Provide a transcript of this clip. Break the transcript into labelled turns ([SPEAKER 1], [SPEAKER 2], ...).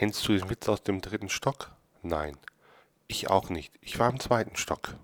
[SPEAKER 1] Kennst du den Witz aus dem dritten Stock? Nein. Ich auch nicht. Ich war im zweiten Stock.